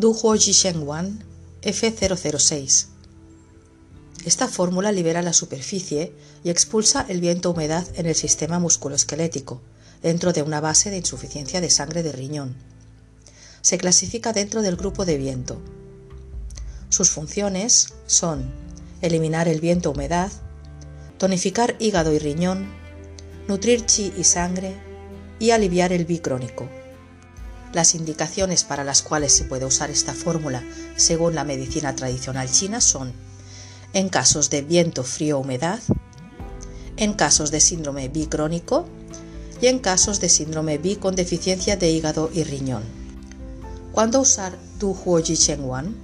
Duhuo Wan F006. Esta fórmula libera la superficie y expulsa el viento humedad en el sistema musculoesquelético, dentro de una base de insuficiencia de sangre de riñón. Se clasifica dentro del grupo de viento. Sus funciones son eliminar el viento humedad, tonificar hígado y riñón, nutrir chi y sangre y aliviar el bicrónico. Las indicaciones para las cuales se puede usar esta fórmula según la medicina tradicional china son en casos de viento frío-humedad, en casos de síndrome bicrónico y en casos de síndrome bi con deficiencia de hígado y riñón. ¿Cuándo usar Tu Huo Ji Cheng Wan?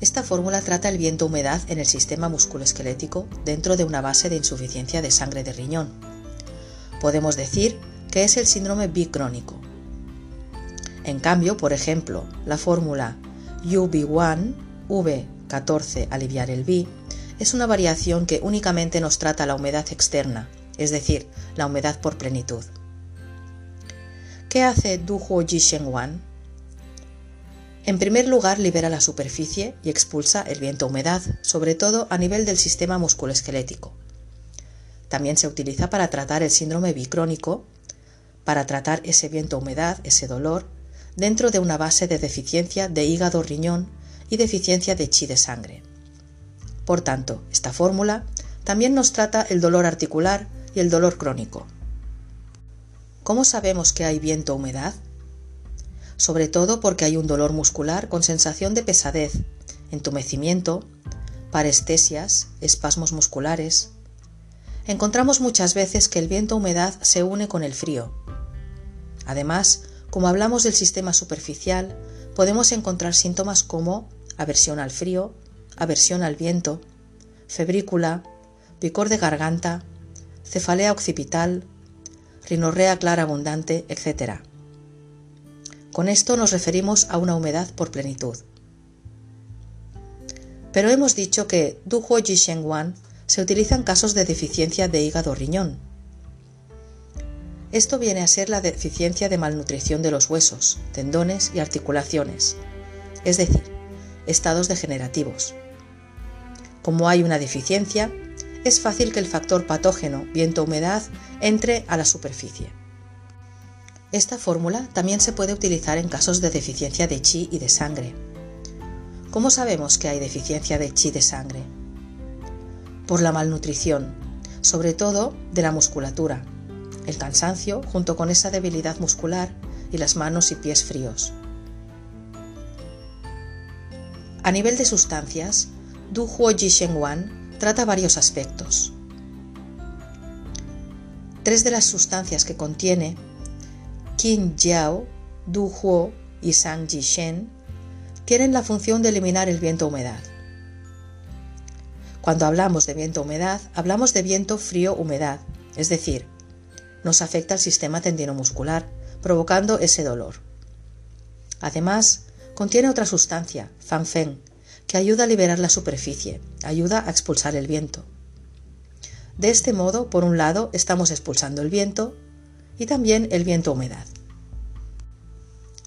Esta fórmula trata el viento-humedad en el sistema musculoesquelético dentro de una base de insuficiencia de sangre de riñón. Podemos decir que es el síndrome bicrónico. En cambio, por ejemplo, la fórmula UB1, V14 aliviar el B, es una variación que únicamente nos trata la humedad externa, es decir, la humedad por plenitud. ¿Qué hace Du Huo Ji Shen Wan? En primer lugar, libera la superficie y expulsa el viento humedad, sobre todo a nivel del sistema musculoesquelético. También se utiliza para tratar el síndrome bicrónico, para tratar ese viento humedad, ese dolor, dentro de una base de deficiencia de hígado-riñón y deficiencia de chi de sangre. Por tanto, esta fórmula también nos trata el dolor articular y el dolor crónico. ¿Cómo sabemos que hay viento-humedad? Sobre todo porque hay un dolor muscular con sensación de pesadez, entumecimiento, parestesias, espasmos musculares. Encontramos muchas veces que el viento-humedad se une con el frío. Además, como hablamos del sistema superficial, podemos encontrar síntomas como aversión al frío, aversión al viento, febrícula, picor de garganta, cefalea occipital, rinorrea clara abundante, etc. Con esto nos referimos a una humedad por plenitud. Pero hemos dicho que Du Huo Ji Sheng Wan se utiliza en casos de deficiencia de hígado riñón, esto viene a ser la deficiencia de malnutrición de los huesos, tendones y articulaciones, es decir, estados degenerativos. Como hay una deficiencia, es fácil que el factor patógeno viento-humedad entre a la superficie. Esta fórmula también se puede utilizar en casos de deficiencia de chi y de sangre. ¿Cómo sabemos que hay deficiencia de chi de sangre? Por la malnutrición, sobre todo de la musculatura, el cansancio junto con esa debilidad muscular y las manos y pies fríos. A nivel de sustancias, Du Huo Ji Wan trata varios aspectos. Tres de las sustancias que contiene, Qin Jiao, Du Huo y Sang Ji Shen, tienen la función de eliminar el viento-humedad. Cuando hablamos de viento-humedad, hablamos de viento frío-humedad, es decir, nos afecta al sistema tendinomuscular, provocando ese dolor. Además, contiene otra sustancia, fanfen, que ayuda a liberar la superficie, ayuda a expulsar el viento. De este modo, por un lado, estamos expulsando el viento y también el viento humedad.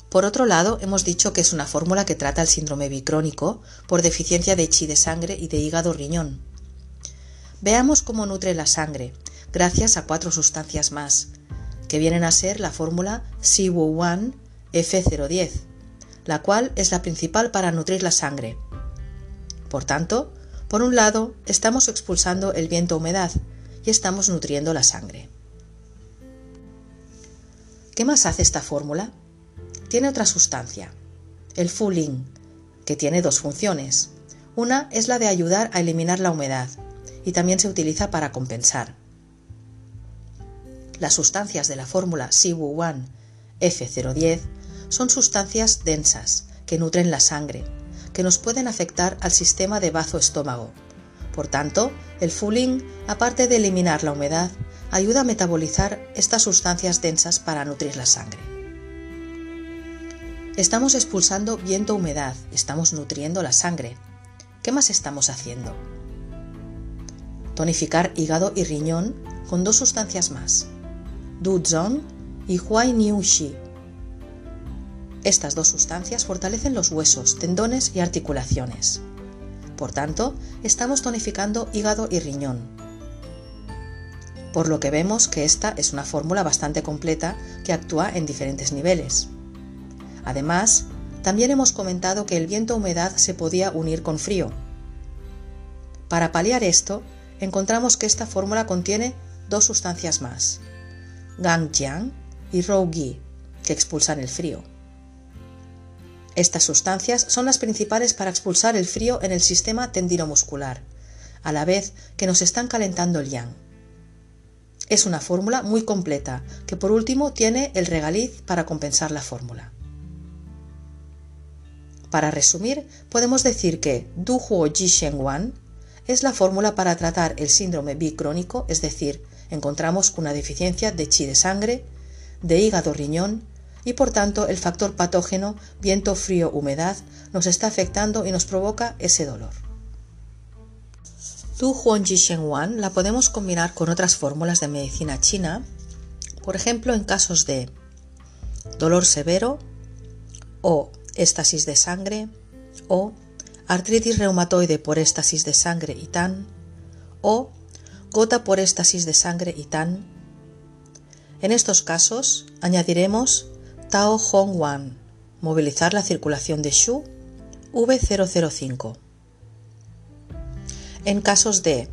Por otro lado, hemos dicho que es una fórmula que trata el síndrome bicrónico por deficiencia de chi de sangre y de hígado riñón. Veamos cómo nutre la sangre, gracias a cuatro sustancias más, que vienen a ser la fórmula CWO1 F010, la cual es la principal para nutrir la sangre. Por tanto, por un lado, estamos expulsando el viento humedad y estamos nutriendo la sangre. ¿Qué más hace esta fórmula? Tiene otra sustancia, el Fulling, que tiene dos funciones. Una es la de ayudar a eliminar la humedad y también se utiliza para compensar. Las sustancias de la fórmula CW1 F010 son sustancias densas que nutren la sangre, que nos pueden afectar al sistema de bazo-estómago. Por tanto, el Fulling, aparte de eliminar la humedad, ayuda a metabolizar estas sustancias densas para nutrir la sangre. Estamos expulsando viento-humedad, estamos nutriendo la sangre. ¿Qué más estamos haciendo? Tonificar hígado y riñón con dos sustancias más, Du Zong y Huai Niu Shi. Estas dos sustancias fortalecen los huesos, tendones y articulaciones. Por tanto, estamos tonificando hígado y riñón. Por lo que vemos que esta es una fórmula bastante completa que actúa en diferentes niveles. Además, también hemos comentado que el viento-humedad se podía unir con frío. Para paliar esto, encontramos que esta fórmula contiene dos sustancias más, Gangjiang y Rougi, que expulsan el frío. Estas sustancias son las principales para expulsar el frío en el sistema tendinomuscular, a la vez que nos están calentando el yang. Es una fórmula muy completa, que por último tiene el regaliz para compensar la fórmula. Para resumir, podemos decir que Du Huo Ji Shen Wan es la fórmula para tratar el síndrome bicrónico, es decir, encontramos una deficiencia de chi de sangre, de hígado riñón y por tanto el factor patógeno viento frío humedad nos está afectando y nos provoca ese dolor. Tu Huon Ji Shen Wan la podemos combinar con otras fórmulas de medicina china, por ejemplo en casos de dolor severo o éstasis de sangre o artritis reumatoide por éstasis de sangre y tan o gota por éstasis de sangre y tan. En estos casos añadiremos Tao Hong Wan, movilizar la circulación de Shu, V005. En casos de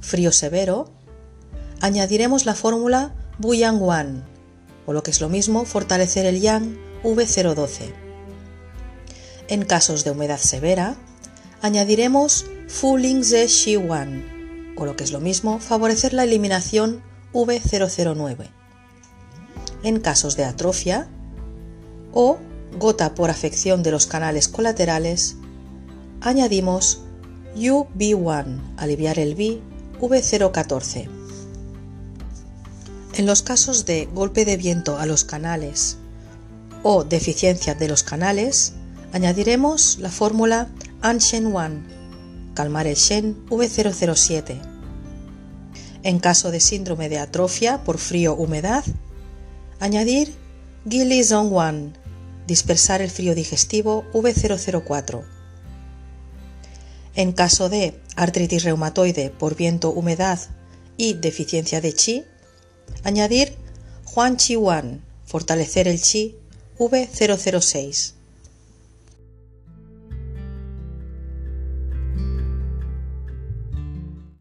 frío severo, añadiremos la fórmula Buyang Wan, o lo que es lo mismo, fortalecer el Yang V012. En casos de humedad severa, añadiremos Fu Ling Ze Shi Wan, o lo que es lo mismo, favorecer la eliminación V009. En casos de atrofia o gota por afección de los canales colaterales, añadimos UB1, aliviar el B, V014. En los casos de golpe de viento a los canales o deficiencia de los canales, añadiremos la fórmula Anshen 1 calmar el Shen V007. En caso de síndrome de atrofia por frío-humedad, añadir Gili Zong 1, dispersar el frío digestivo V004. En caso de artritis reumatoide por viento-humedad y deficiencia de chi, añadir Huan Chi 1, fortalecer el chi V006.